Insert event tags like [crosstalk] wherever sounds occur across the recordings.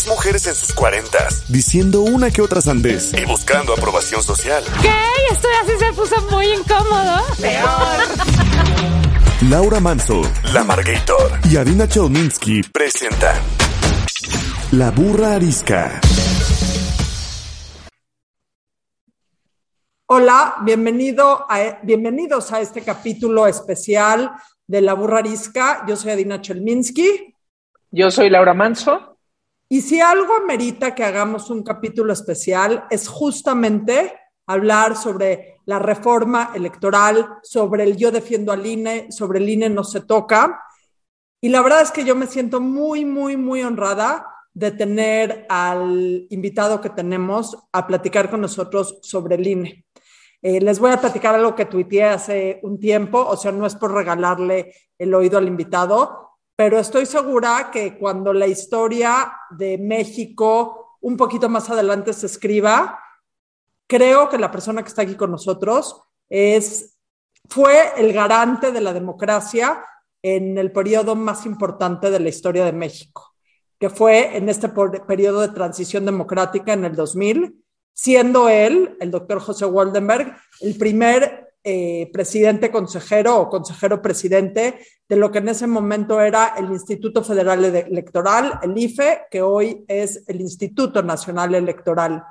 Tres mujeres en sus cuarentas, diciendo una que otra sandez y buscando aprobación social. ¿Qué? Esto así se puso muy incómodo. Peor. Laura Manso, La Margator y Adina Chelminsky presentan La Burra Arisca. Hola, bienvenido a, bienvenidos a este capítulo especial de La Burra Arisca. Yo soy Adina Chelminsky. Yo soy Laura Manso. Y si algo amerita que hagamos un capítulo especial es justamente hablar sobre la reforma electoral, sobre el yo defiendo al INE, sobre el INE no se toca. Y la verdad es que yo me siento muy, muy, muy honrada de tener al invitado que tenemos a platicar con nosotros sobre el INE. Eh, les voy a platicar algo que tuiteé hace un tiempo, o sea, no es por regalarle el oído al invitado, pero estoy segura que cuando la historia de México un poquito más adelante se escriba, creo que la persona que está aquí con nosotros es, fue el garante de la democracia en el periodo más importante de la historia de México, que fue en este periodo de transición democrática en el 2000, siendo él, el doctor José Waldenberg, el primer eh, presidente consejero o consejero presidente de lo que en ese momento era el Instituto Federal Electoral, el IFE, que hoy es el Instituto Nacional Electoral.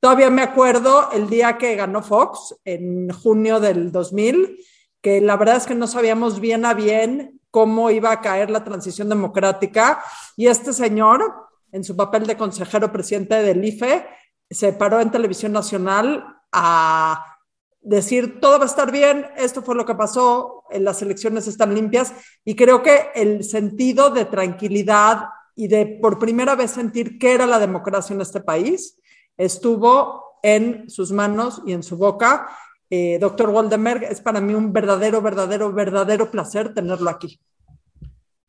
Todavía me acuerdo el día que ganó Fox, en junio del 2000, que la verdad es que no sabíamos bien a bien cómo iba a caer la transición democrática y este señor, en su papel de consejero presidente del IFE, se paró en televisión nacional a decir todo va a estar bien, esto fue lo que pasó, las elecciones están limpias y creo que el sentido de tranquilidad y de por primera vez sentir qué era la democracia en este país estuvo en sus manos y en su boca. Eh, doctor Waldenberg, es para mí un verdadero, verdadero, verdadero placer tenerlo aquí.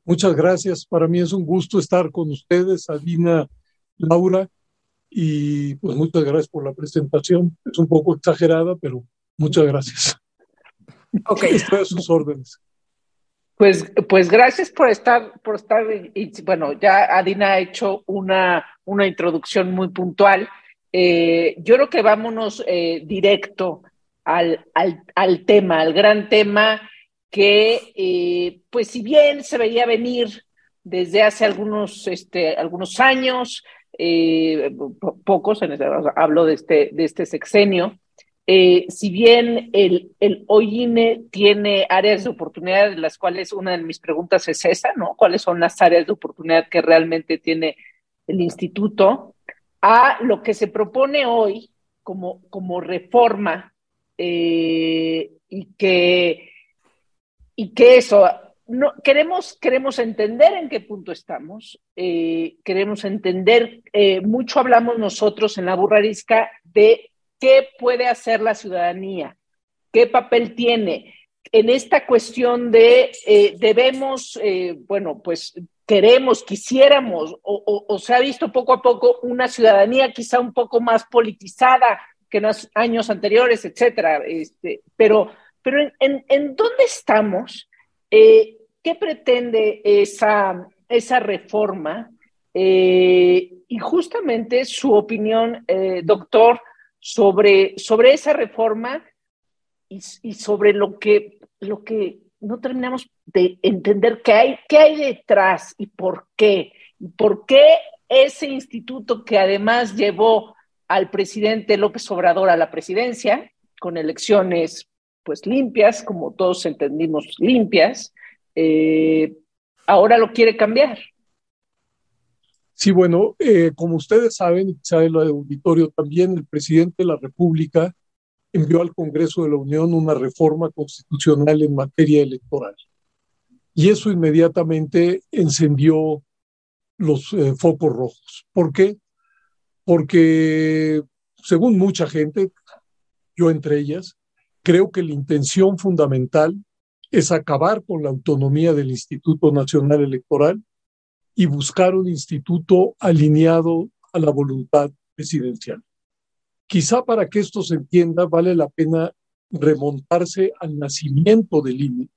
Muchas gracias. Para mí es un gusto estar con ustedes, Adina, Laura, y pues muchas gracias por la presentación. Es un poco exagerada, pero Muchas gracias. Ok. [laughs] Estoy a sus órdenes. Pues, pues gracias por estar, por estar, y, bueno, ya Adina ha hecho una, una introducción muy puntual. Eh, yo creo que vámonos eh, directo al, al, al, tema, al gran tema que, eh, pues si bien se veía venir desde hace algunos, este, algunos años, pocos, en hablo de este, de este sexenio, eh, si bien el, el OINE tiene áreas de oportunidad, de las cuales una de mis preguntas es esa, ¿no? ¿Cuáles son las áreas de oportunidad que realmente tiene el instituto? A lo que se propone hoy como, reforma eh, y, que, y que eso, no, queremos, queremos entender en qué punto estamos, eh, queremos entender, mucho hablamos nosotros en la burrarisca de ¿Qué puede hacer la ciudadanía? ¿Qué papel tiene? En esta cuestión de eh, debemos, eh, bueno, pues queremos, quisiéramos, o, se ha visto poco a poco una ciudadanía quizá un poco más politizada que en los años anteriores, etcétera. Este, pero, pero en, dónde estamos? Eh, ¿Qué pretende esa, esa reforma? y justamente su opinión, doctor, sobre, sobre esa reforma y, sobre lo que, lo que no terminamos de entender qué hay, qué hay detrás y por qué. Y por qué ese instituto que además llevó al presidente López Obrador a la presidencia, con elecciones pues limpias, como todos entendimos limpias, eh, ahora lo quiere cambiar. Sí, bueno, eh, como ustedes saben, y sabe el auditorio también, el presidente de la República envió al Congreso de la Unión una reforma constitucional en materia electoral. Y eso inmediatamente encendió los eh, focos rojos. ¿Por qué? porque según mucha gente, yo entre ellas, creo que la intención fundamental es acabar con la autonomía del Instituto Nacional Electoral y buscar un instituto alineado a la voluntad presidencial. Quizá para que esto se entienda vale la pena remontarse al nacimiento del INE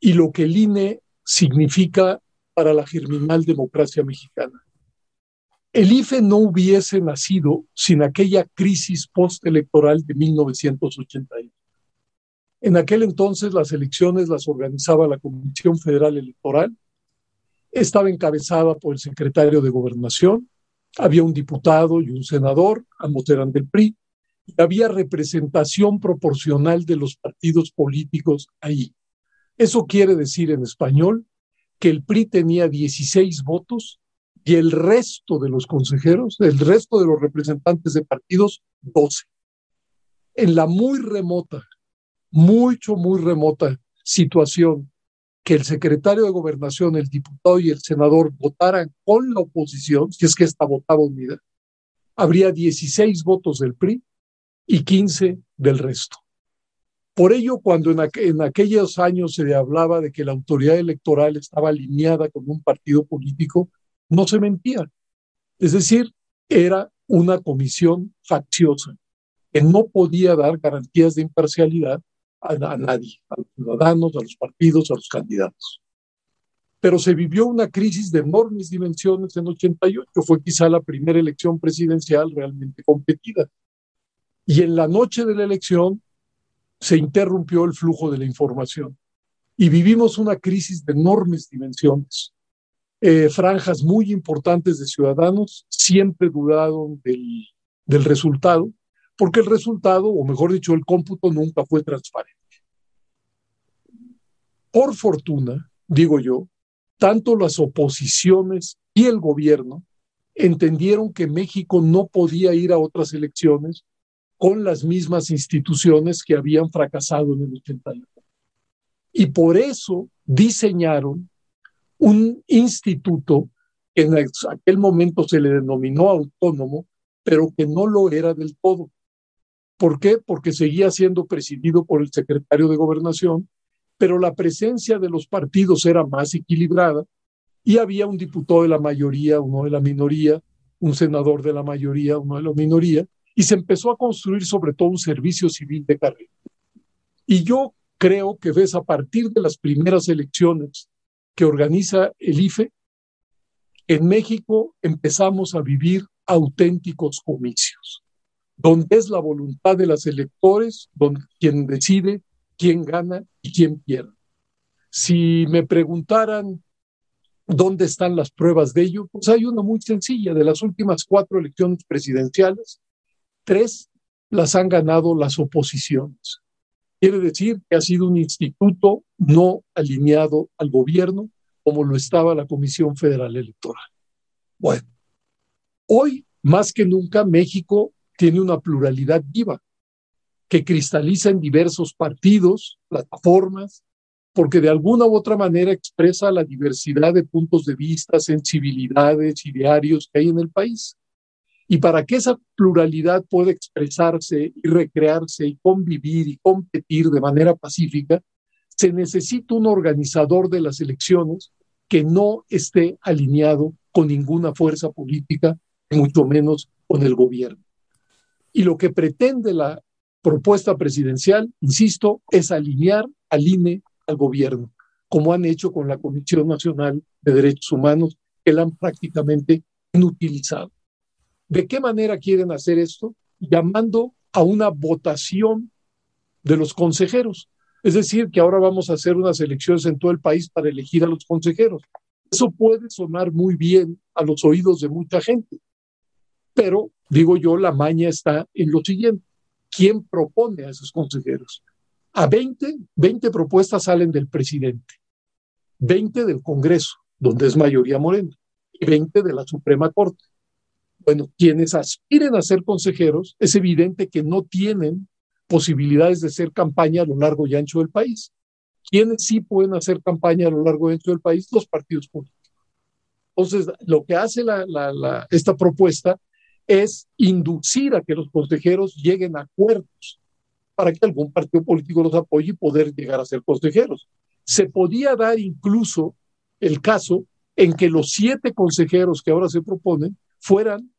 y lo que el INE significa para la germinal democracia mexicana. El IFE no hubiese nacido sin aquella crisis postelectoral de 1981. En aquel entonces las elecciones las organizaba la Comisión Federal Electoral, estaba encabezada por el secretario de Gobernación, había un diputado y un senador, ambos eran del PRI, y había representación proporcional de los partidos políticos ahí. Eso quiere decir en español que el PRI tenía 16 votos y el resto de los consejeros, el resto de los representantes de partidos, 12. En la muy remota, mucho, muy remota situación que el secretario de gobernación, el diputado y el senador votaran con la oposición, si es que esta votaba unida, habría 16 votos del PRI y 15 del resto. Por ello, cuando en, en, aquellos años se hablaba de que la autoridad electoral estaba alineada con un partido político, no se mentía. Es decir, era una comisión facciosa que no podía dar garantías de imparcialidad a, nadie, a los ciudadanos, a los partidos, a los candidatos. Pero se vivió una crisis de enormes dimensiones en 88, fue quizá la primera elección presidencial realmente competida. Y en la noche de la elección se interrumpió el flujo de la información y vivimos una crisis de enormes dimensiones. Eh, franjas muy importantes de ciudadanos siempre dudaron del, del resultado porque el resultado, o mejor dicho, el cómputo nunca fue transparente. Por fortuna, digo yo, tanto las oposiciones y el gobierno entendieron que México no podía ir a otras elecciones con las mismas instituciones que habían fracasado en el 81. Y por eso diseñaron un instituto que en aquel momento se le denominó autónomo, pero que no lo era del todo. ¿Por qué? Porque seguía siendo presidido por el secretario de gobernación, pero la presencia de los partidos era más equilibrada y había un diputado de la mayoría, uno de la minoría, un senador de la mayoría, uno de la minoría, y se empezó a construir sobre todo un servicio civil de carrera. Y yo creo que ves a partir de las primeras elecciones que organiza el IFE, en México empezamos a vivir auténticos comicios donde es la voluntad de los electores donde, quien decide quién gana y quién pierde. Si me preguntaran dónde están las pruebas de ello, pues hay una muy sencilla. De las últimas cuatro elecciones presidenciales, tres las han ganado las oposiciones. Quiere decir que ha sido un instituto no alineado al gobierno como lo estaba la Comisión Federal Electoral. Bueno, hoy más que nunca México tiene una pluralidad viva que cristaliza en diversos partidos, plataformas, porque de alguna u otra manera expresa la diversidad de puntos de vista, sensibilidades, idearios que hay en el país. Y para que esa pluralidad pueda expresarse y recrearse y convivir y competir de manera pacífica, se necesita un organizador de las elecciones que no esté alineado con ninguna fuerza política, mucho menos con el gobierno. Y lo que pretende la propuesta presidencial, insisto, es alinear al INE al gobierno, como han hecho con la Comisión Nacional de Derechos Humanos, que la han prácticamente inutilizado. ¿De qué manera quieren hacer esto? Llamando a una votación de los consejeros. Es decir, que ahora vamos a hacer unas elecciones en todo el país para elegir a los consejeros. Eso puede sonar muy bien a los oídos de mucha gente, pero digo yo, la maña está en lo siguiente. ¿Quién propone a esos consejeros? A 20, 20 propuestas salen del presidente, 20 del Congreso, donde es mayoría morena, y 20 de la Suprema Corte. Bueno, quienes aspiren a ser consejeros, es evidente que no tienen posibilidades de hacer campaña a lo largo y ancho del país. ¿Quiénes sí pueden hacer campaña a lo largo y ancho del país? Los partidos políticos. Entonces, lo que hace esta propuesta es inducir a que los consejeros lleguen a acuerdos para que algún partido político los apoye y poder llegar a ser consejeros. Se podía dar incluso el caso en que los siete consejeros que ahora se proponen fueran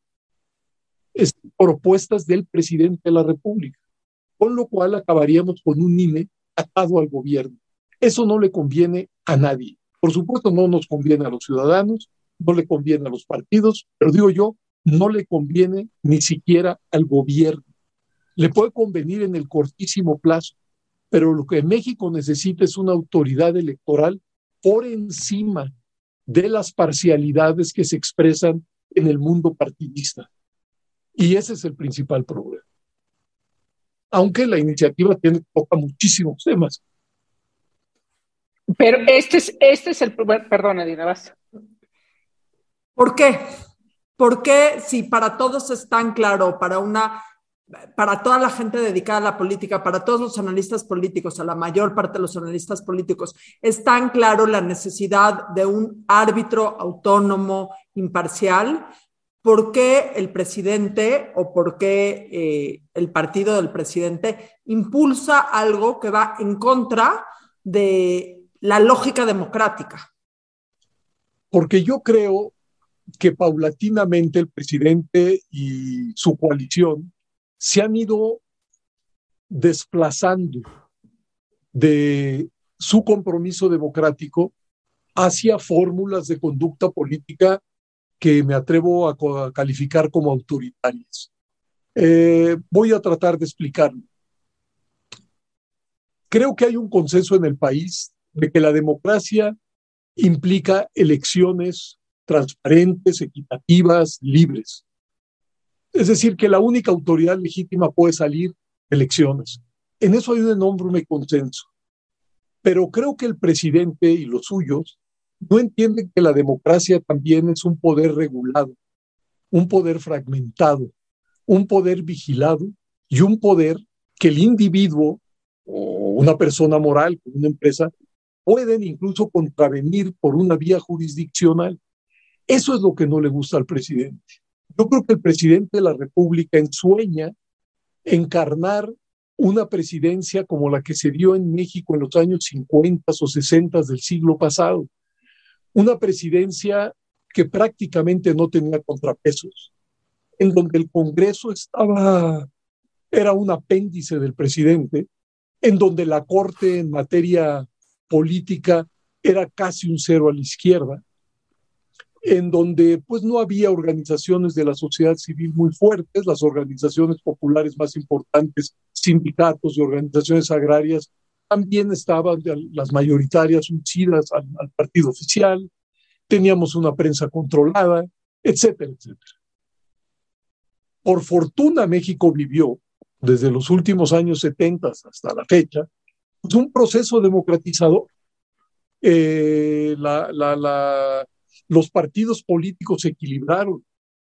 propuestas del presidente de la República, con lo cual acabaríamos con un INE atado al gobierno. Eso no le conviene a nadie. Por supuesto, no nos conviene a los ciudadanos, no le conviene a los partidos, pero digo yo, no le conviene ni siquiera al gobierno. Le puede convenir en el cortísimo plazo, pero lo que México necesita es una autoridad electoral por encima de las parcialidades que se expresan en el mundo partidista. Y ese es el principal problema. Aunque la iniciativa tiene, toca muchísimos temas. Pero este es, este es el, perdón, Adina, vas. ¿Por qué? ¿Por qué si para todos es tan claro, para una para toda la gente dedicada a la política, para todos los analistas políticos, a la mayor parte de los analistas políticos, es tan claro la necesidad de un árbitro autónomo, imparcial. ¿Por qué el presidente o por qué eh, el partido del presidente impulsa algo que va en contra de la lógica democrática? Porque yo creo que paulatinamente el presidente y su coalición se han ido desplazando de su compromiso democrático hacia fórmulas de conducta política que me atrevo a, calificar como autoritarias. Eh, voy a tratar de explicarlo. Creo que hay un consenso en el país de que la democracia implica elecciones transparentes, equitativas, libres. Es decir, que la única autoridad legítima puede salir elecciones. En eso hay un enorme consenso. Pero creo que el presidente y los suyos no entienden que la democracia también es un poder regulado, un poder fragmentado, un poder vigilado y un poder que el individuo o una persona moral, una empresa, pueden incluso contravenir por una vía jurisdiccional. Eso es lo que no le gusta al presidente. Yo creo que el presidente de la República ensueña encarnar una presidencia como la que se dio en México en los años 50 o 60 del siglo pasado. Una presidencia que prácticamente no tenía contrapesos, en donde el Congreso estaba, era un apéndice del presidente, en donde la Corte en materia política era casi un cero a la izquierda, en donde pues no había organizaciones de la sociedad civil muy fuertes, las organizaciones populares más importantes, sindicatos y organizaciones agrarias, también estaban las mayoritarias unidas al, al partido oficial, teníamos una prensa controlada, etcétera, etcétera. Por fortuna México vivió desde los últimos años 70 hasta la fecha pues, un proceso democratizador. Eh, la, la, la, los partidos políticos se equilibraron.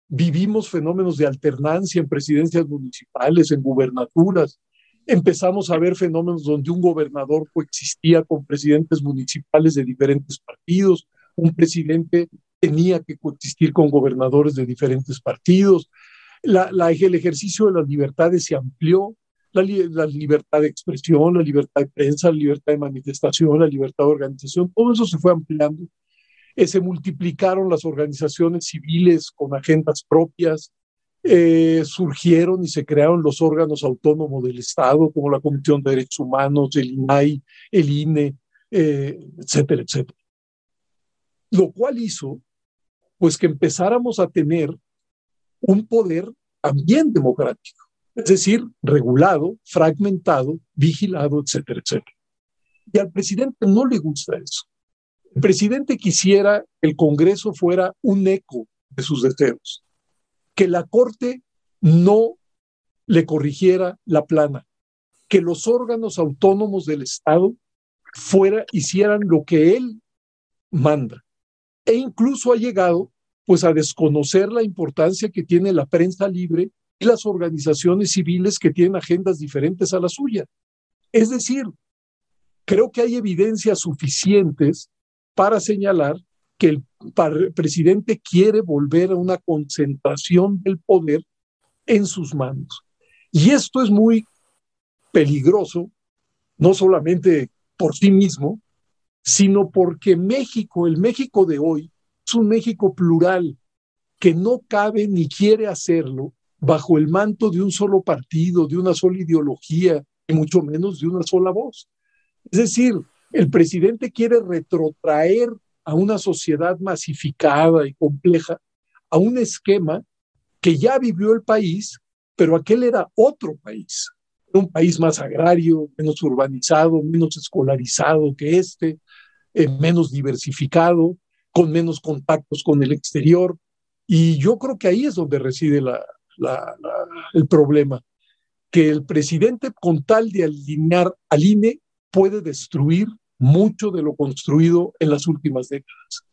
Vivimos fenómenos de alternancia en presidencias municipales, en gubernaturas. Empezamos a ver fenómenos donde un gobernador coexistía con presidentes municipales de diferentes partidos, un presidente tenía que coexistir con gobernadores de diferentes partidos. La, el ejercicio de las libertades se amplió, la, libertad de expresión, la libertad de prensa, la libertad de manifestación, la libertad de organización, todo eso se fue ampliando eh, se multiplicaron las organizaciones civiles con agendas propias, eh, surgieron y se crearon los órganos autónomos del Estado, como la Comisión de Derechos Humanos, el INAI, el INE, eh, etcétera, etcétera. Lo cual hizo, pues, que empezáramos a tener un poder también democrático, es decir, regulado, fragmentado, vigilado, etcétera, etcétera. Y al presidente no le gusta eso. El presidente quisiera que el Congreso fuera un eco de sus deseos, que la Corte no le corrigiera la plana, que los órganos autónomos del Estado fuera, hicieran lo que él manda. E incluso ha llegado pues a desconocer la importancia que tiene la prensa libre y las organizaciones civiles que tienen agendas diferentes a la suya. Es decir, creo que hay evidencias suficientes para señalar que el presidente quiere volver a una concentración del poder en sus manos. Y esto es muy peligroso, no solamente por sí mismo, sino porque México, el México de hoy, es un México plural que no cabe ni quiere hacerlo bajo el manto de un solo partido, de una sola ideología, y mucho menos de una sola voz. Es decir, el presidente quiere retrotraer a una sociedad masificada y compleja, a un esquema que ya vivió el país, pero aquel era otro país, un país más agrario, menos urbanizado, menos escolarizado que este, eh, menos diversificado, con menos contactos con el exterior. Y yo creo que ahí es donde reside el problema, que el presidente con tal de alinear al INE puede destruir mucho de lo construido en las últimas décadas.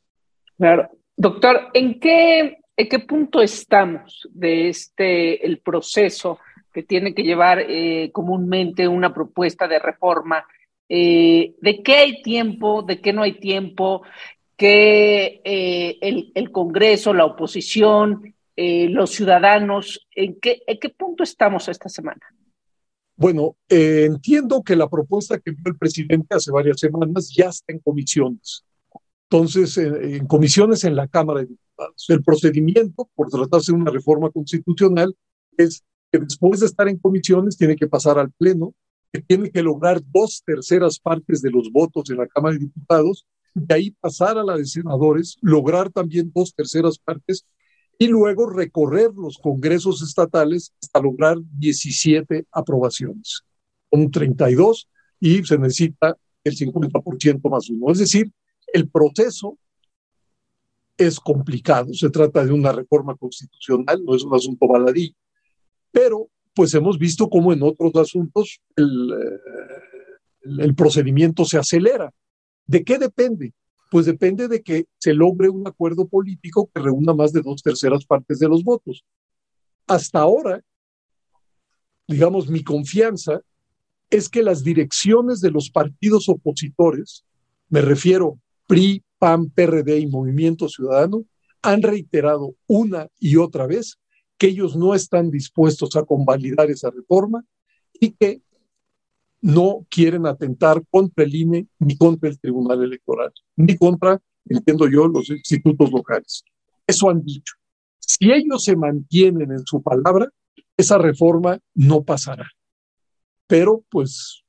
Claro. Doctor, ¿en qué, en qué punto estamos de este, el proceso que tiene que llevar eh, comúnmente una propuesta de reforma? Eh, ¿De qué hay tiempo? ¿De qué no hay tiempo? que eh, el, el, Congreso, la oposición, los ciudadanos, ¿en qué, ¿en qué punto estamos esta semana? Bueno, eh, entiendo que la propuesta que envió el presidente hace varias semanas ya está en comisiones. Entonces, eh, en comisiones en la Cámara de Diputados. El procedimiento, por tratarse de una reforma constitucional, es que después de estar en comisiones tiene que pasar al Pleno, que tiene que lograr dos terceras partes de los votos en la Cámara de Diputados, de ahí pasar a la de senadores, lograr también dos terceras partes y luego recorrer los congresos estatales hasta lograr 17 aprobaciones. Son 32 y se necesita el 50% más uno. Es decir, el proceso es complicado. Se trata de una reforma constitucional, no es un asunto baladí, pero pues hemos visto cómo en otros asuntos el, el, el procedimiento se acelera. ¿De qué depende? Pues depende de que se logre un acuerdo político que reúna más de dos terceras partes de los votos. Hasta ahora, digamos, mi confianza es que las direcciones de los partidos opositores, me refiero PRI, PAN, PRD y Movimiento Ciudadano, han reiterado una y otra vez que ellos no están dispuestos a convalidar esa reforma y que no quieren atentar contra el INE ni contra el Tribunal Electoral, ni contra, entiendo yo, los institutos locales. Eso han dicho. Si ellos se mantienen en su palabra, esa reforma no pasará. Pero, pues,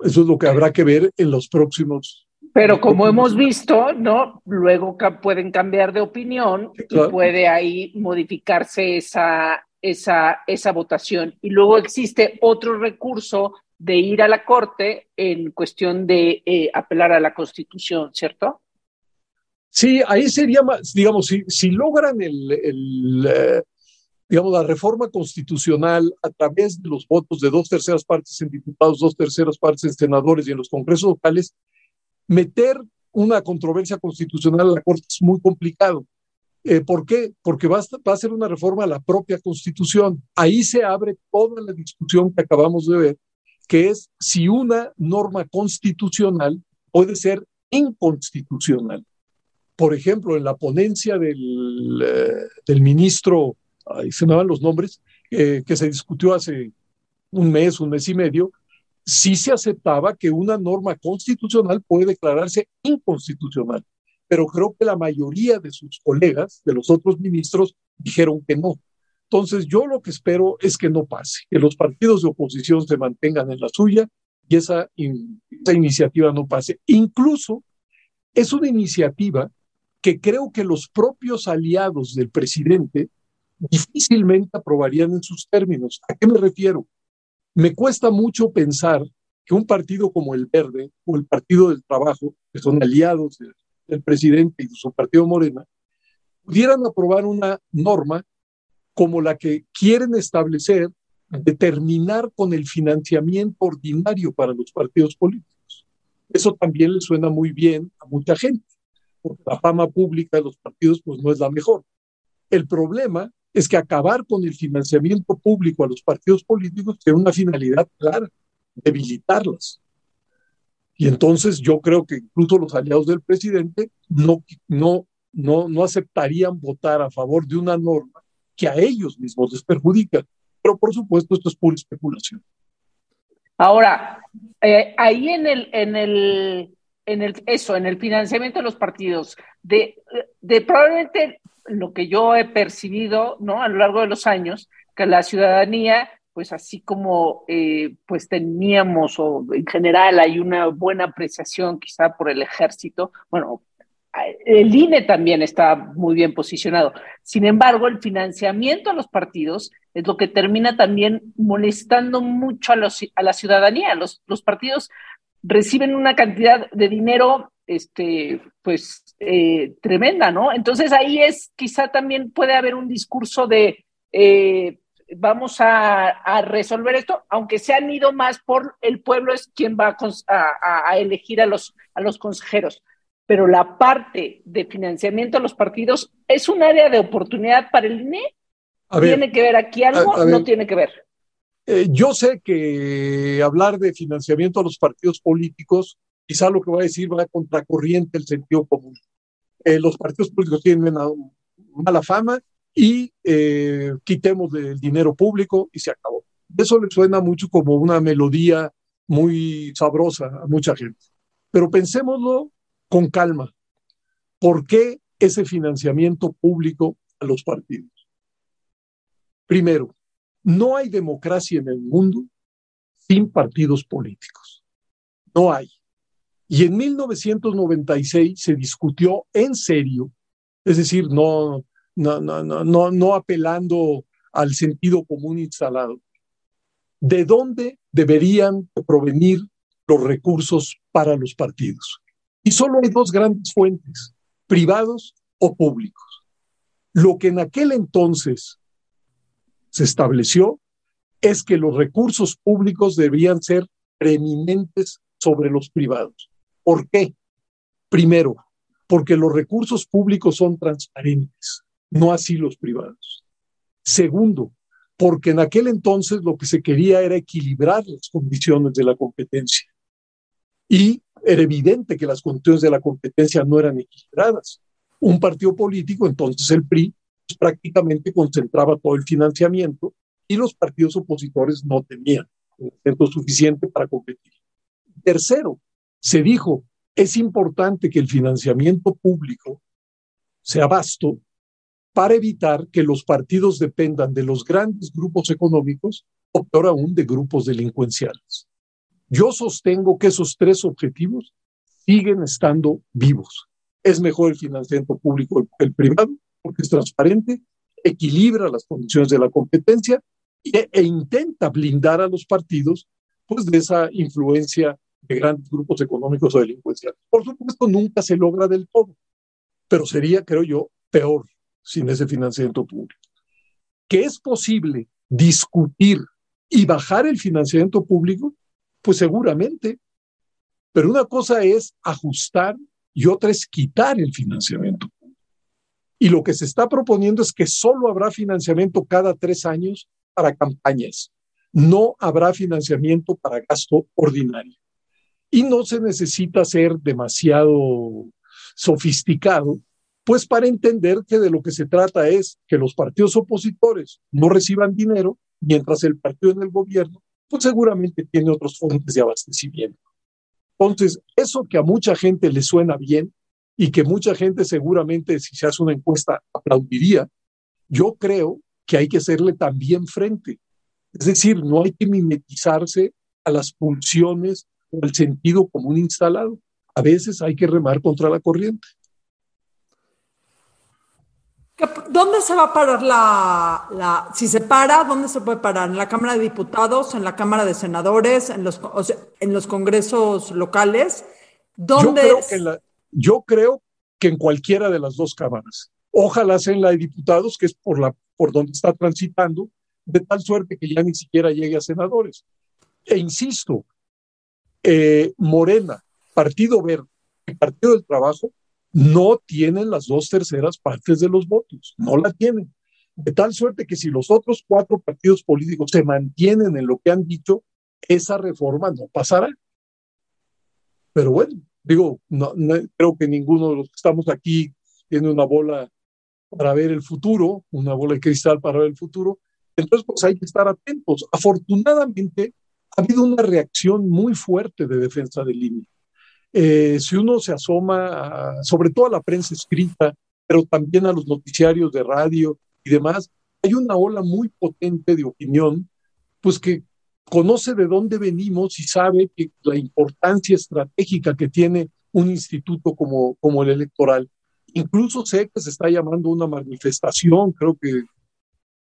eso es lo que habrá que ver en los próximos. Pero como hemos visto, ¿no? Luego pueden cambiar de opinión y puede ahí modificarse esa, esa, esa votación. Y luego existe otro recurso de ir a la Corte en cuestión de eh, apelar a la Constitución, ¿cierto? Sí, ahí sería más, digamos, si, si logran el, el eh, digamos, la reforma constitucional a través de los votos de dos terceras partes en diputados, dos terceras partes en senadores y en los congresos locales, meter una controversia constitucional a la Corte es muy complicado. Eh, ¿Por qué? Porque va a, va a ser una reforma a la propia Constitución. Ahí se abre toda la discusión que acabamos de ver que es si una norma constitucional puede ser inconstitucional. Por ejemplo, en la ponencia del, eh, del ministro, ahí se me van los nombres, eh, que se discutió hace un mes, un mes y medio, sí se aceptaba que una norma constitucional puede declararse inconstitucional, pero creo que la mayoría de sus colegas, de los otros ministros, dijeron que no, entonces, yo lo que espero es que no pase, que los partidos de oposición se mantengan en la suya y esa, esa iniciativa no pase. Incluso es una iniciativa que creo que los propios aliados del presidente difícilmente aprobarían en sus términos. ¿A qué me refiero? Me cuesta mucho pensar que un partido como el Verde o el Partido del Trabajo, que son aliados del, del presidente y de su partido Morena, pudieran aprobar una norma como la que quieren establecer, determinar con el financiamiento ordinario para los partidos políticos. Eso también le suena muy bien a mucha gente, porque la fama pública de los partidos pues no es la mejor. El problema es que acabar con el financiamiento público a los partidos políticos tiene una finalidad clara, debilitarlas. Y entonces yo creo que incluso los aliados del presidente no, no no, no aceptarían votar a favor de una norma que a ellos mismos les perjudica. Pero por supuesto, esto es pura especulación. Ahora, eh, ahí en el, en el, en el, eso, en el financiamiento de los partidos, de, probablemente lo que yo he percibido, ¿no? A lo largo de los años, que la ciudadanía, pues así como eh, pues teníamos, o en general hay una buena apreciación quizá por el ejército, bueno, el INE también está muy bien posicionado. Sin embargo, el financiamiento a los partidos es lo que termina también molestando mucho a, los, a la ciudadanía. Los, partidos reciben una cantidad de dinero, este, pues, eh, tremenda, ¿no? Entonces ahí es, quizá también puede haber un discurso de, eh, vamos a, resolver esto, aunque se han ido más por el pueblo es quien va a, elegir a los consejeros pero la parte de financiamiento a los partidos es un área de oportunidad para el INE. ¿Tiene que ver aquí algo? o ¿No tiene que ver? Eh, yo sé que hablar de financiamiento a los partidos políticos, quizá lo que voy a decir va a contracorriente el sentido común. Eh, los partidos políticos tienen una mala fama y eh, quitemos del dinero público y se acabó. Eso le suena mucho como una melodía muy sabrosa a mucha gente. Pero pensémoslo con calma. ¿Por qué ese financiamiento público a los partidos? Primero, no hay democracia en el mundo sin partidos políticos. No hay. Y en 1996 se discutió en serio, es decir, no, no, no, no, no apelando al sentido común instalado, de dónde deberían provenir los recursos para los partidos. Y solo hay dos grandes fuentes, privados o públicos. Lo que en aquel entonces se estableció es que los recursos públicos debían ser preeminentes sobre los privados. ¿Por qué? Primero, porque los recursos públicos son transparentes, no así los privados. Segundo, porque en aquel entonces lo que se quería era equilibrar las condiciones de la competencia. Y era evidente que las condiciones de la competencia no eran equilibradas. Un partido político, entonces el PRI, pues, prácticamente concentraba todo el financiamiento y los partidos opositores no tenían el centro suficiente para competir. Tercero, se dijo, es importante que el financiamiento público sea vasto para evitar que los partidos dependan de los grandes grupos económicos o peor aún de grupos delincuenciales. Yo sostengo que esos tres objetivos siguen estando vivos. Es mejor el financiamiento público que el privado porque es transparente, equilibra las condiciones de la competencia e, e, intenta blindar a los partidos pues, de esa influencia de grandes grupos económicos o delincuenciales. Por supuesto, nunca se logra del todo, pero sería, creo yo, peor sin ese financiamiento público. Que es posible discutir y bajar el financiamiento público, pues seguramente. Pero una cosa es ajustar y otra es quitar el financiamiento. Y lo que se está proponiendo es que solo habrá financiamiento cada tres años para campañas. No habrá financiamiento para gasto ordinario. Y no se necesita ser demasiado sofisticado, pues para entender que de lo que se trata es que los partidos opositores no reciban dinero, mientras el partido en el gobierno pues seguramente tiene otros fuentes de abastecimiento. Entonces, eso que a mucha gente le suena bien y que mucha gente seguramente, si se hace una encuesta, aplaudiría, yo creo que hay que hacerle también frente. Es decir, no hay que mimetizarse a las pulsiones o al sentido común instalado. A veces hay que remar contra la corriente. ¿Dónde se va a parar la, si se para, dónde se puede parar? ¿En la Cámara de Diputados, en la Cámara de Senadores, en los, en los congresos locales? ¿Dónde yo, creo que yo creo que en cualquiera de las dos cámaras. Ojalá sea en la de diputados, que es por, la, por donde está transitando, de tal suerte que ya ni siquiera llegue a senadores. E insisto, eh, Morena, Partido Verde y Partido del Trabajo no tienen las dos terceras partes de los votos, no la tienen. De tal suerte que si los otros cuatro partidos políticos se mantienen en lo que han dicho, esa reforma no pasará. Pero bueno, digo, no, creo que ninguno de los que estamos aquí tiene una bola para ver el futuro, una bola de cristal para ver el futuro. Entonces, pues hay que estar atentos. Afortunadamente, ha habido una reacción muy fuerte de defensa del INE. Eh, si uno se asoma, sobre todo a la prensa escrita, pero también a los noticiarios de radio y demás, hay una ola muy potente de opinión, pues que conoce de dónde venimos y sabe que la importancia estratégica que tiene un instituto como, como el electoral. Incluso sé que se está llamando una manifestación, creo que,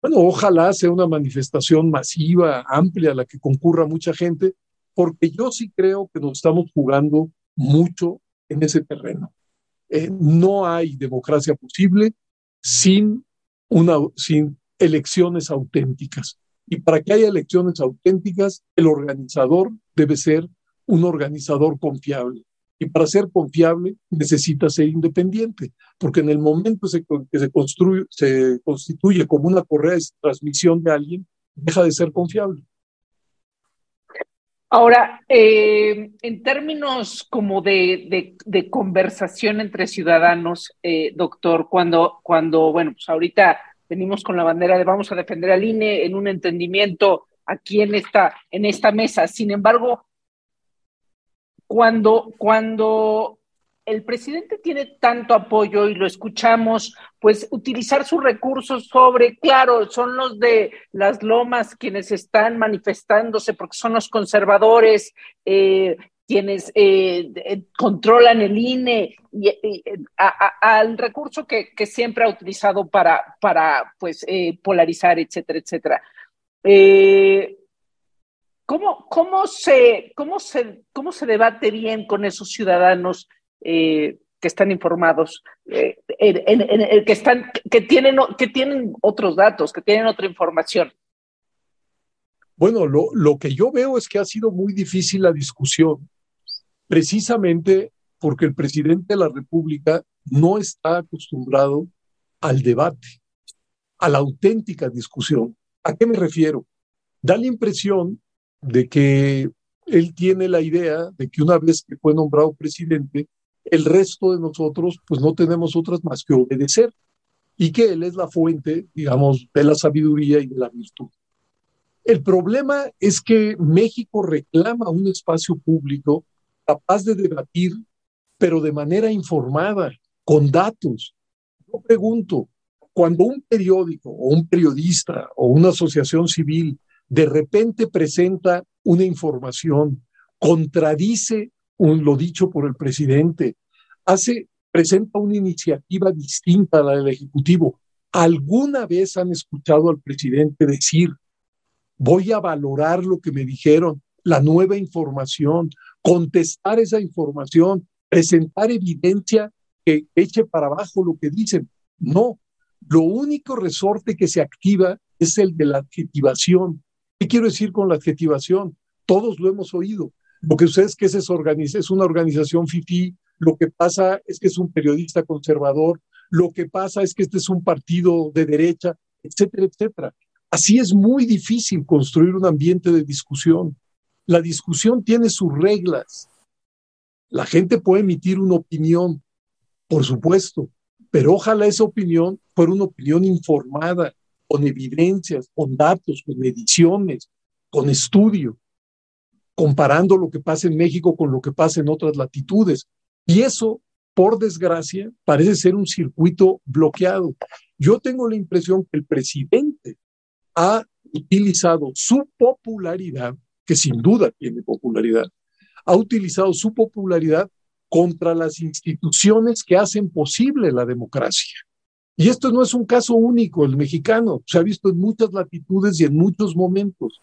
bueno, ojalá sea una manifestación masiva, amplia, a la que concurra mucha gente, porque yo sí creo que nos estamos jugando mucho en ese terreno. Eh, no hay democracia posible sin, una, sin elecciones auténticas. Y para que haya elecciones auténticas, el organizador debe ser un organizador confiable. Y para ser confiable necesita ser independiente, porque en el momento que se, construye, se constituye como una correa de transmisión de alguien, deja de ser confiable. Ahora, eh, en términos como de, conversación entre ciudadanos, eh, doctor, cuando, cuando, bueno, pues ahorita venimos con la bandera de vamos a defender al INE en un entendimiento aquí en esta, en esta mesa. Sin embargo, cuando, cuando el presidente tiene tanto apoyo y lo escuchamos, pues utilizar sus recursos sobre, claro, son los de las lomas quienes están manifestándose porque son los conservadores, eh, quienes eh, controlan el INE y, al recurso que, siempre ha utilizado para, para pues, eh, polarizar, etcétera, etcétera. Eh, ¿cómo, cómo, se, cómo, se, ¿Cómo se debate bien con esos ciudadanos que están informados, que, están, que, tienen, que tienen otros datos, que tienen otra información? Bueno, lo, lo, que yo veo es que ha sido muy difícil la discusión precisamente porque el presidente de la República no está acostumbrado al debate, a la auténtica discusión. ¿A qué me refiero? Da la impresión de que él tiene la idea de que una vez que fue nombrado presidente, el resto de nosotros pues no tenemos otras más que obedecer y que él es la fuente, digamos, de la sabiduría y de la virtud. El problema es que México reclama un espacio público capaz de debatir, pero de manera informada, con datos. Yo pregunto, cuando un periódico o un periodista o una asociación civil de repente presenta una información, contradice lo dicho por el presidente, hace, presenta una iniciativa distinta a la del Ejecutivo, ¿alguna vez han escuchado al presidente decir, voy a valorar lo que me dijeron, la nueva información, contestar esa información, presentar evidencia que eche para abajo lo que dicen. No, lo único resorte que se activa es el de la adjetivación. ¿Qué quiero decir con la adjetivación? Todos lo hemos oído. Lo que sucede es que ese es, es una organización FIFI, lo que pasa es que es un periodista conservador, lo que pasa es que este es un partido de derecha, etcétera, etcétera. Así es muy difícil construir un ambiente de discusión. La discusión tiene sus reglas. La gente puede emitir una opinión, por supuesto, pero ojalá esa opinión fuera una opinión informada, con evidencias, con datos, con mediciones, con estudio, comparando lo que pasa en México con lo que pasa en otras latitudes. Y eso, por desgracia, parece ser un circuito bloqueado. Yo tengo la impresión que el presidente ha utilizado su popularidad que sin duda tiene popularidad, ha utilizado su popularidad contra las instituciones que hacen posible la democracia. Y esto no es un caso único, el mexicano, se ha visto en muchas latitudes y en muchos momentos,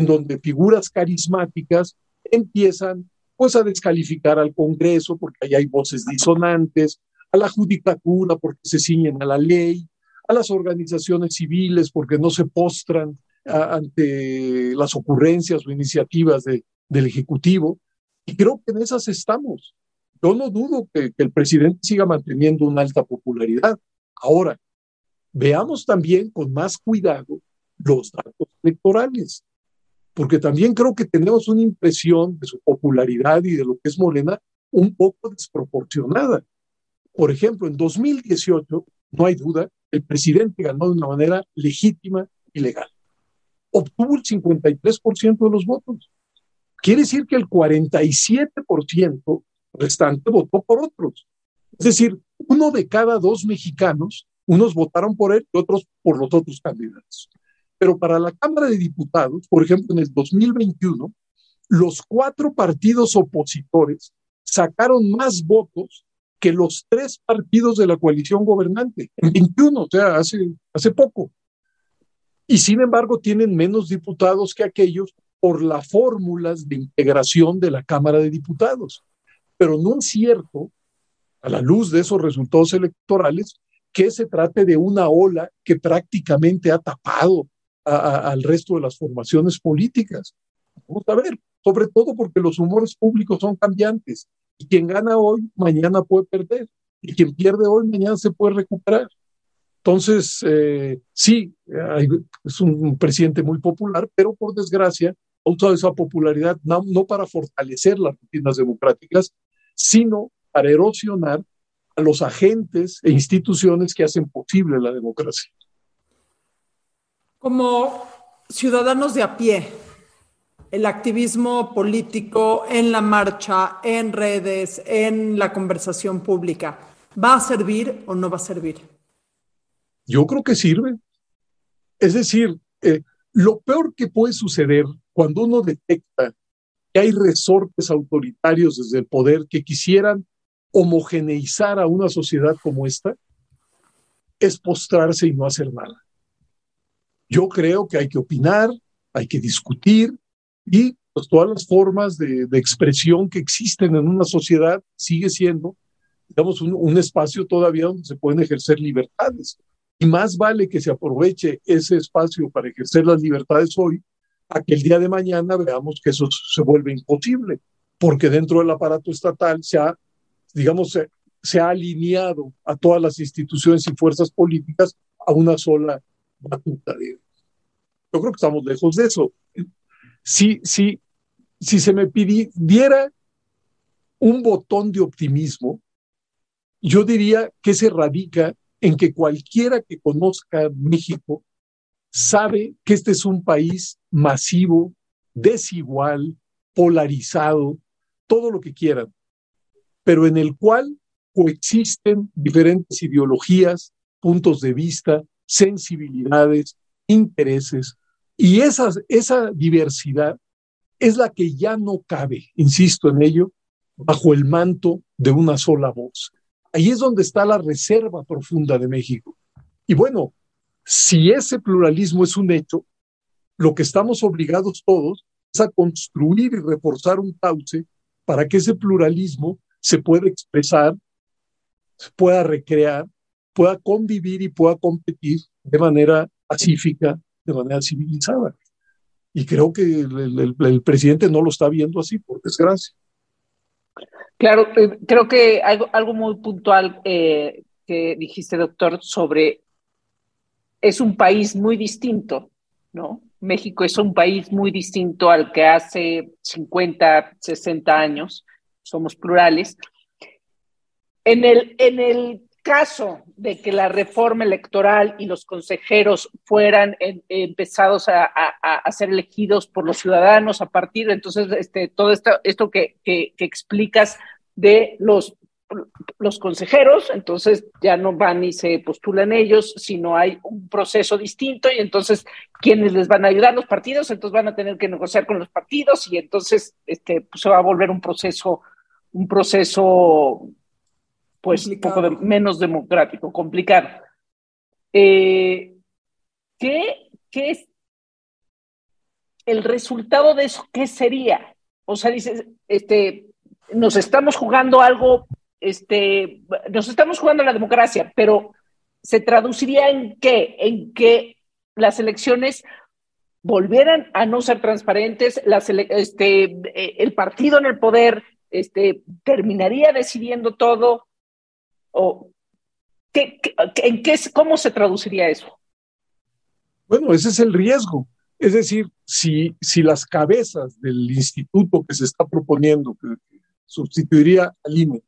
en donde figuras carismáticas empiezan pues a descalificar al Congreso porque ahí hay voces disonantes, a la judicatura porque se ciñen a la ley, a las organizaciones civiles porque no se postran ante las ocurrencias o iniciativas de, del Ejecutivo. Y creo que en esas estamos. Yo no dudo que, que el presidente siga manteniendo una alta popularidad. Ahora, veamos también con más cuidado los datos electorales, porque también creo que tenemos una impresión de su popularidad y de lo que es Morena un poco desproporcionada. Por ejemplo, en 2018, no hay duda, el presidente ganó de una manera legítima y legal. Obtuvo el 53% de los votos. Quiere decir que el 47% restante votó por otros. Es decir, uno de cada dos mexicanos, unos votaron por él y otros por los otros candidatos. Pero para la Cámara de Diputados, por ejemplo, en el 2021, los cuatro partidos opositores sacaron más votos que los tres partidos de la coalición gobernante, en 21, o sea, hace, hace poco. Y sin embargo tienen menos diputados que aquellos por las fórmulas de integración de la Cámara de Diputados. Pero no es cierto, a la luz de esos resultados electorales, que se trate de una ola que prácticamente ha tapado al resto de las formaciones políticas. Vamos a ver, sobre todo porque los humores públicos son cambiantes y quien gana hoy, mañana puede perder y quien pierde hoy, mañana se puede recuperar. Entonces, eh, sí, es un presidente muy popular, pero por desgracia ha usado esa popularidad no, no para fortalecer las rutinas democráticas, sino para erosionar a los agentes e instituciones que hacen posible la democracia. Como ciudadanos de a pie, el activismo político en la marcha, en redes, en la conversación pública, ¿va a servir o no va a servir? Yo creo que sirve. Es decir, eh, lo peor que puede suceder cuando uno detecta que hay resortes autoritarios desde el poder que quisieran homogeneizar a una sociedad como esta, es postrarse y no hacer nada. Yo creo que hay que opinar, hay que discutir, y pues, todas las formas de, expresión que existen en una sociedad sigue siendo, digamos, un, espacio todavía donde se pueden ejercer libertades. Y más vale que se aproveche ese espacio para ejercer las libertades hoy, a que el día de mañana veamos que eso se vuelve imposible, porque dentro del aparato estatal se ha, digamos, se, se ha alineado a todas las instituciones y fuerzas políticas a una sola Yo creo que estamos lejos de eso. Si, si, si se me pidiera un botón de optimismo, yo diría que se radica en que cualquiera que conozca México sabe que este es un país masivo, desigual, polarizado, todo lo que quieran, pero en el cual coexisten diferentes ideologías, puntos de vista, sensibilidades, intereses, y esa, esa diversidad es la que ya no cabe, insisto en ello, bajo el manto de una sola voz. Ahí es donde está la reserva profunda de México. Y bueno, si ese pluralismo es un hecho, lo que estamos obligados todos es a construir y reforzar un cauce para que ese pluralismo se pueda expresar, pueda recrear, pueda convivir y pueda competir de manera pacífica, de manera civilizada. Y creo que el, presidente no lo está viendo así, por desgracia. Claro, eh, creo que algo, muy puntual eh, que dijiste, doctor, sobre es un país muy distinto, ¿no? México es un país muy distinto al que hace 50, 60 años, somos plurales. En el, en el caso de que la reforma electoral y los consejeros fueran empezados a, ser elegidos por los ciudadanos a partir entonces este, todo esto, esto que, explicas de los, los consejeros, entonces ya no van y se postulan ellos, sino hay un proceso distinto y entonces quienes les van a ayudar los partidos, entonces van a tener que negociar con los partidos y entonces este, pues, se va a volver un proceso, un proceso pues un poco menos democrático, complicado. Eh, ¿qué, ¿Qué es el resultado de eso? ¿Qué sería? O sea, dices, este, nos estamos jugando algo, este, nos estamos jugando la democracia, pero ¿se traduciría en qué? En que las elecciones volvieran a no ser transparentes, las, este, eh, el partido en el poder este, terminaría decidiendo todo, ¿O qué, en qué, cómo se traduciría eso? Bueno, ese es el riesgo. Es decir, si, si las cabezas del instituto que se está proponiendo, que sustituiría al INE,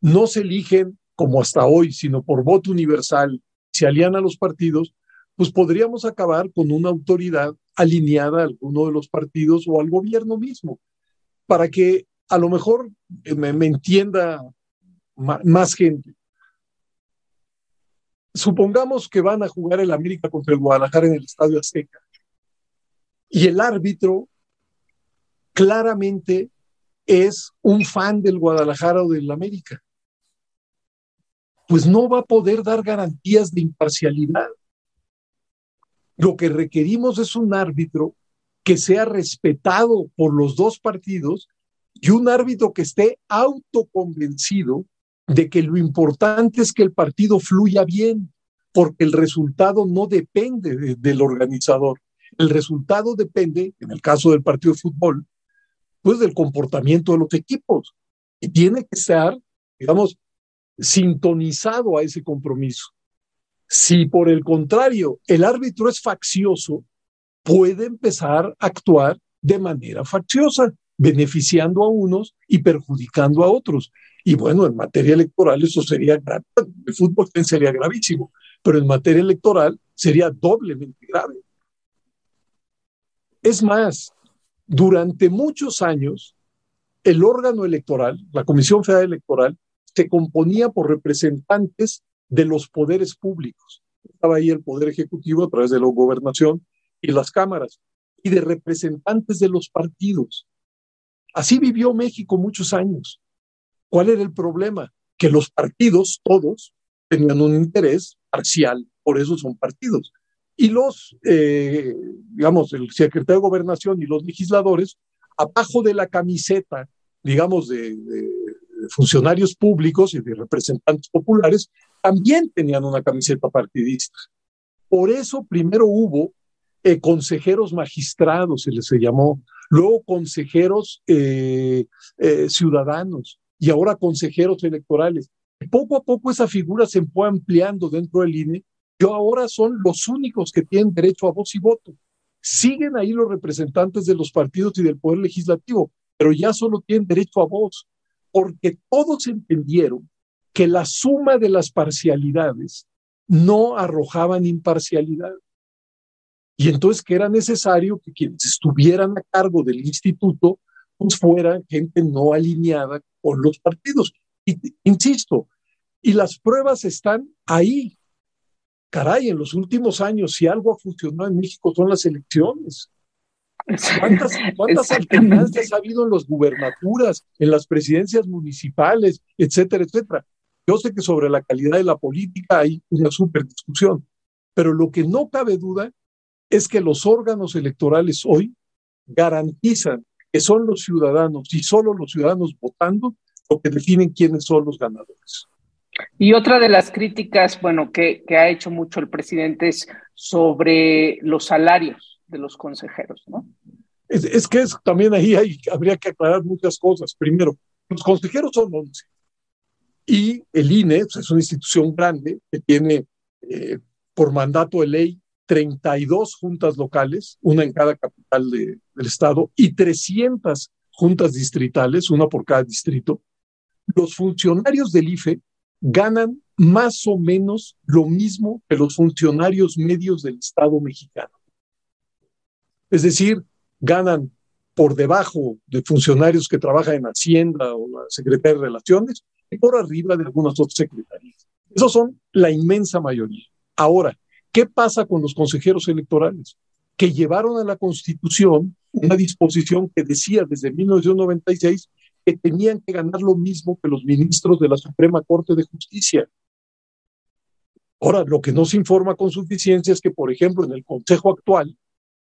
no se eligen como hasta hoy, sino por voto universal, se alían a los partidos, pues podríamos acabar con una autoridad alineada a alguno de los partidos o al gobierno mismo, para que a lo mejor me, entienda más gente. Supongamos que van a jugar el América contra el Guadalajara en el Estadio Azteca y el árbitro claramente es un fan del Guadalajara o del América. Pues no va a poder dar garantías de imparcialidad. Lo que requerimos es un árbitro que sea respetado por los dos partidos y un árbitro que esté autoconvencido de que lo importante es que el partido fluya bien, porque el resultado no depende del organizador. El resultado depende, en el caso del partido de fútbol, pues del comportamiento de los equipos. Y tiene que estar, digamos, sintonizado a ese compromiso. Si por el contrario el árbitro es faccioso, puede empezar a actuar de manera facciosa, beneficiando a unos y perjudicando a otros. Y bueno, en materia electoral eso sería grave, el fútbol sería gravísimo, pero en materia electoral sería doblemente grave. Es más, durante muchos años, el órgano electoral, la Comisión Federal Electoral, se componía por representantes de los poderes públicos. Estaba ahí el Poder Ejecutivo a través de la gobernación y las cámaras, y de representantes de los partidos. Así vivió México muchos años. ¿Cuál era el problema? Que los partidos, todos, tenían un interés parcial, por eso son partidos. Y los, eh, digamos, el secretario de Gobernación y los legisladores, abajo de la camiseta, digamos, de, funcionarios públicos y de representantes populares, también tenían una camiseta partidista. Por eso primero hubo eh, consejeros magistrados, se les llamó, luego consejeros eh, ciudadanos y ahora consejeros electorales. Poco a poco esa figura se fue ampliando dentro del INE yo ahora son los únicos que tienen derecho a voz y voto. Siguen ahí los representantes de los partidos y del Poder Legislativo, pero ya solo tienen derecho a voz, porque todos entendieron que la suma de las parcialidades no arrojaban imparcialidad. Y entonces que era necesario que quienes estuvieran a cargo del instituto fueran gente no alineada con los partidos. Y, insisto, y las pruebas están ahí caray, en los últimos años, si algo ha funcionado en México son las elecciones. ¿Cuántas, [laughs] cuántas alternancias ha habido en las gubernaturas, en las presidencias municipales, etcétera, etcétera? Yo sé que sobre la calidad de la política hay una súper discusión, pero lo que no cabe duda es que los órganos electorales hoy garantizan que son los ciudadanos y solo los ciudadanos votando lo que definen quiénes son los ganadores. Y otra de las críticas, bueno, que, ha hecho mucho el presidente es sobre los salarios de los consejeros, ¿no? Es, que también ahí hay, habría que aclarar muchas cosas. Primero, los consejeros son 11 y el INE pues, es una institución grande que tiene eh, por mandato de ley 32 juntas locales, una en cada capital del estado, y 300 juntas distritales, una por cada distrito. Los funcionarios del IFE ganan más o menos lo mismo que los funcionarios medios del Estado mexicano. Es decir, ganan por debajo de funcionarios que trabajan en Hacienda o la Secretaría de Relaciones y por arriba de algunas otras secretarías. Esos son la inmensa mayoría. Ahora, ¿qué pasa con los consejeros electorales? Que llevaron a la Constitución una disposición que decía desde 1996 que tenían que ganar lo mismo que los ministros de la Suprema Corte de Justicia. Ahora, lo que no se informa con suficiencia es que, por ejemplo, en el Consejo actual,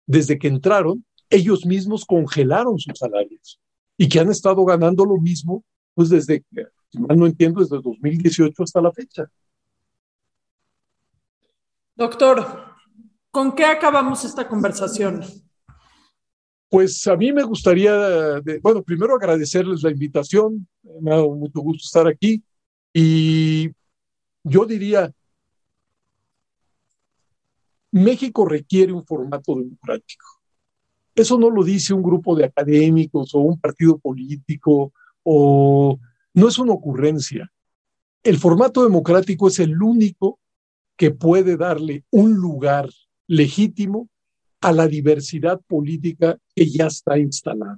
desde que entraron, ellos mismos congelaron sus salarios y que han estado ganando lo mismo, pues desde, si mal no entiendo, desde 2018 hasta la fecha. Doctor, ¿con qué acabamos esta conversación? Pues a mí me gustaría, bueno, primero agradecerles la invitación, me ha dado mucho gusto estar aquí y yo diría, México requiere un formato democrático. Eso no lo dice un grupo de académicos o un partido político o no es una ocurrencia. el formato democrático es el único que puede darle un lugar legítimo a la diversidad política que ya está instalada.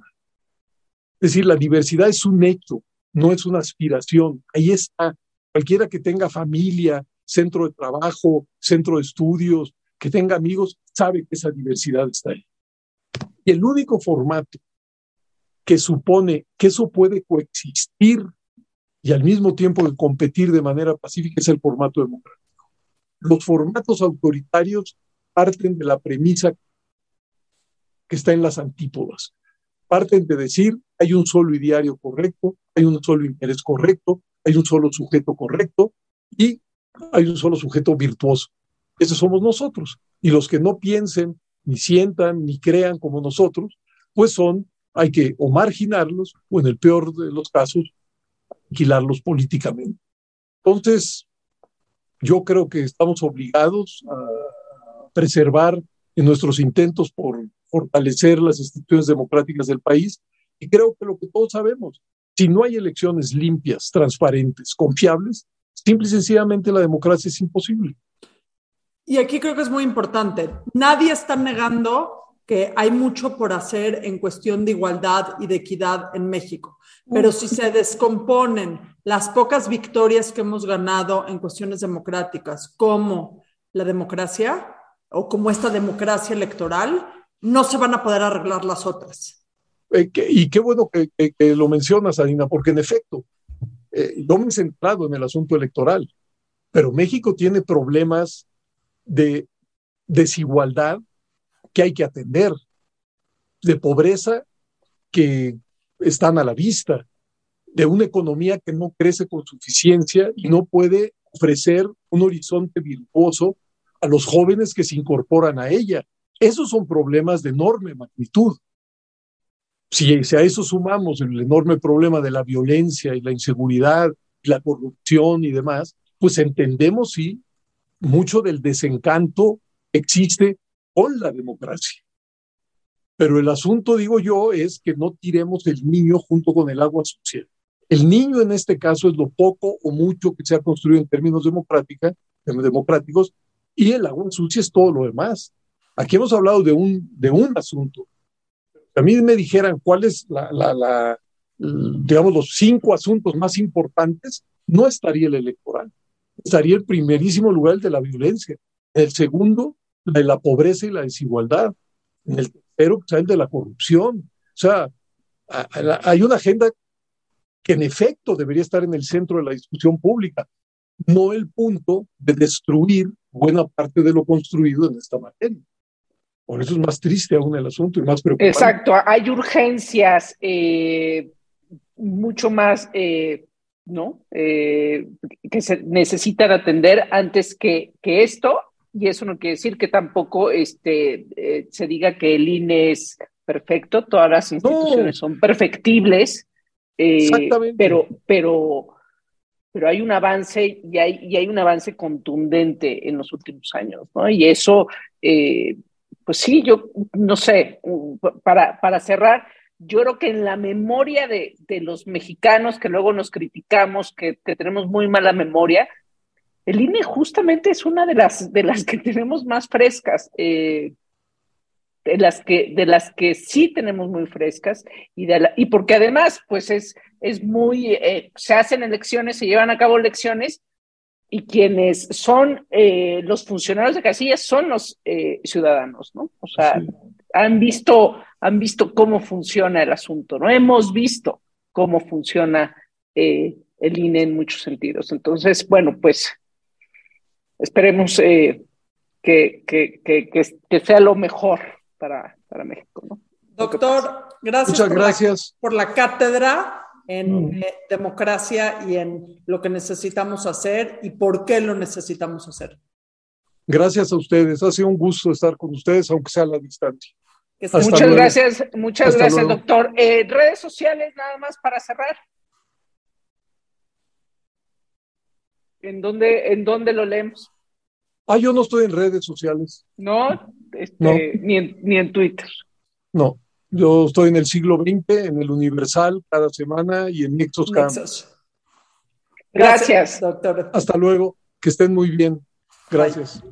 Es decir, la diversidad es un hecho, no es una aspiración. Ahí está. Cualquiera que tenga familia, centro de trabajo, centro de estudios, que tenga amigos, sabe que esa diversidad está ahí. Y el único formato que supone que eso puede coexistir y al mismo tiempo competir de manera pacífica es el formato democrático. Los formatos autoritarios parten de la premisa que está en las antípodas. Parten de decir, hay un solo ideario correcto, hay un solo interés correcto, hay un solo sujeto correcto y hay un solo sujeto virtuoso. Ese somos nosotros. Y los que no piensen, ni sientan, ni crean como nosotros, pues son, hay que o marginarlos o en el peor de los casos, alquilarlos políticamente. Entonces, yo creo que estamos obligados a preservar en nuestros intentos por fortalecer las instituciones democráticas del país y creo que lo que todos sabemos, si no hay elecciones limpias, transparentes, confiables, simple y sencillamente la democracia es imposible. Y aquí creo que es muy importante. Nadie está negando que hay mucho por hacer en cuestión de igualdad y de equidad en México. Pero si se descomponen las pocas victorias que hemos ganado en cuestiones democráticas, como la democracia o como esta democracia electoral, no se van a poder arreglar las otras. Eh, y qué bueno que, lo mencionas, Adina, porque en efecto, eh, yo me he centrado en el asunto electoral, pero México tiene problemas de desigualdad que hay que atender, de pobreza que están a la vista, de una economía que no crece con suficiencia y no puede ofrecer un horizonte virtuoso a los jóvenes que se incorporan a ella. Esos son problemas de enorme magnitud. Si, a eso sumamos el enorme problema de la violencia y la inseguridad, la corrupción y demás, pues entendemos si mucho del desencanto existe con la democracia. Pero el asunto, digo yo, es que no tiremos el niño junto con el agua sucia. El niño en este caso es lo poco o mucho que se ha construido en términos democrática, democráticos y el agua sucia es todo lo demás. Aquí hemos hablado de un, de un asunto. a mí me dijeran cuáles, la, la, digamos, los cinco asuntos más importantes, no estaría el electoral. Estaría el primerísimo lugar el de la violencia. El segundo, de la pobreza y la desigualdad. En el tercero, pues, el de la corrupción. O sea, hay una agenda que en efecto debería estar en el centro de la discusión pública, no el punto de destruir buena parte de lo construido en esta materia. Por eso es más triste aún el asunto y más preocupante. Exacto, hay urgencias eh, mucho más, eh, ¿no? Eh, que se necesitan atender antes que, que, esto, y eso no quiere decir que tampoco este, se diga que el INE es perfecto, todas las instituciones son perfectibles, pero, pero, pero hay un avance y hay, y hay un avance contundente en los últimos años, ¿no? Y eso pues sí, yo no sé, para, para cerrar, yo creo que en la memoria de, los mexicanos que luego nos criticamos, que, tenemos muy mala memoria, el INE justamente es una de las, de las que tenemos más frescas, eh, de, las que, de las que sí tenemos muy frescas, y, de y porque además, pues es, es muy, eh, se hacen elecciones, se llevan a cabo elecciones, y quienes son eh, los funcionarios de casillas son los ciudadanos, ¿no? O sea, han visto, han visto cómo funciona el asunto, ¿no? Hemos visto cómo funciona el INE en muchos sentidos. Entonces, bueno, pues esperemos que, que, que, que, sea lo mejor para, para México, ¿no? Doctor, gracias, Muchas gracias. por la cátedra en mm. eh, democracia y en lo que necesitamos hacer y por qué lo necesitamos hacer. Gracias a ustedes. Ha sido un gusto estar con ustedes, aunque sea a la distancia. muchas gracias, muchas gracias, doctor. Eh, redes sociales, nada más para cerrar. ¿En dónde, ¿En dónde lo leemos? Ah, yo no estoy en redes sociales. No, este, Ni, en, ni en Twitter. No. Yo estoy en el siglo XX, en el Universal cada semana y en Nexos cada Gracias, doctor. Hasta luego. Que estén muy bien. Gracias.